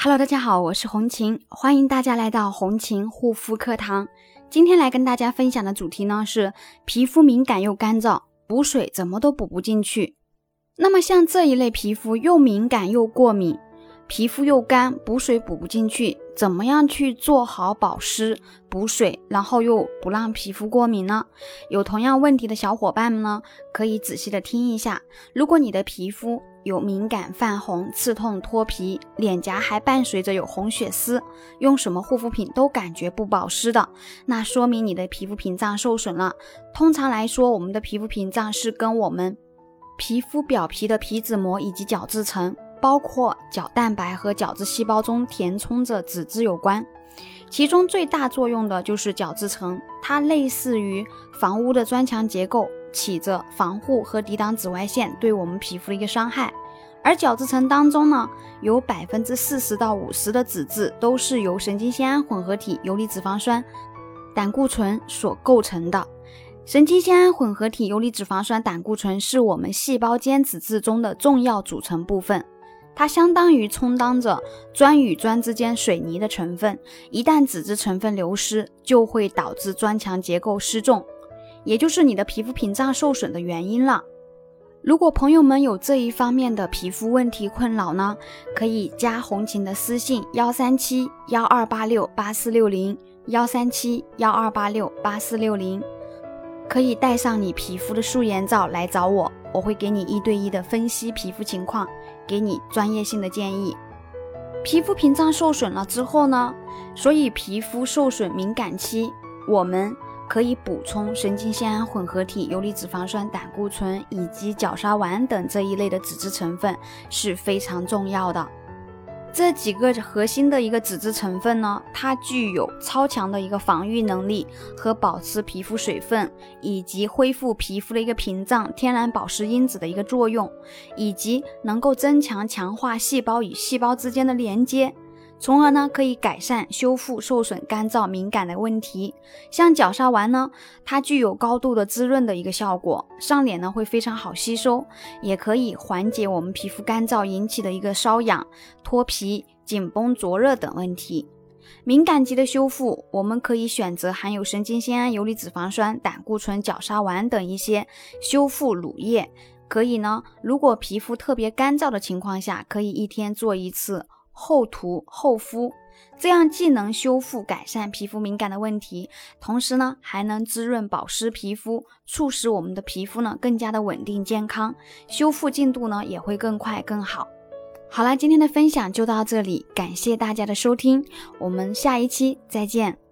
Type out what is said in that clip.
Hello，大家好，我是红琴，欢迎大家来到红琴护肤课堂。今天来跟大家分享的主题呢是皮肤敏感又干燥，补水怎么都补不进去。那么像这一类皮肤又敏感又过敏。皮肤又干，补水补不进去，怎么样去做好保湿、补水，然后又不让皮肤过敏呢？有同样问题的小伙伴们呢，可以仔细的听一下。如果你的皮肤有敏感、泛红、刺痛、脱皮，脸颊还伴随着有红血丝，用什么护肤品都感觉不保湿的，那说明你的皮肤屏障受损了。通常来说，我们的皮肤屏障是跟我们皮肤表皮的皮脂膜以及角质层。包括角蛋白和角质细胞中填充着脂质有关，其中最大作用的就是角质层，它类似于房屋的砖墙结构，起着防护和抵挡紫外线对我们皮肤的一个伤害。而角质层当中呢，有百分之四十到五十的脂质都是由神经酰胺混合体游离脂肪酸、胆固醇所构成的。神经酰胺混合体游离脂肪酸、胆固醇是我们细胞间脂质中的重要组成部分。它相当于充当着砖与砖之间水泥的成分，一旦脂质成分流失，就会导致砖墙结构失重，也就是你的皮肤屏障受损的原因了。如果朋友们有这一方面的皮肤问题困扰呢，可以加红琴的私信幺三七幺二八六八四六零幺三七幺二八六八四六零，可以带上你皮肤的素颜照来找我，我会给你一对一的分析皮肤情况。给你专业性的建议。皮肤屏障受损了之后呢，所以皮肤受损敏感期，我们可以补充神经酰胺混合体、游离脂肪酸、胆固醇以及角鲨烷等这一类的脂质成分是非常重要的。这几个核心的一个脂质成分呢，它具有超强的一个防御能力和保持皮肤水分以及恢复皮肤的一个屏障、天然保湿因子的一个作用，以及能够增强强化细胞与细胞之间的连接。从而呢，可以改善、修复受损、干燥、敏感的问题。像角鲨烷呢，它具有高度的滋润的一个效果，上脸呢会非常好吸收，也可以缓解我们皮肤干燥引起的一个瘙痒、脱皮、紧绷、灼热等问题。敏感肌的修复，我们可以选择含有神经酰胺、游离脂肪酸、胆固醇、角鲨烷等一些修复乳液。可以呢，如果皮肤特别干燥的情况下，可以一天做一次。厚涂厚敷，这样既能修复改善皮肤敏感的问题，同时呢还能滋润保湿皮肤，促使我们的皮肤呢更加的稳定健康，修复进度呢也会更快更好。好啦，今天的分享就到这里，感谢大家的收听，我们下一期再见。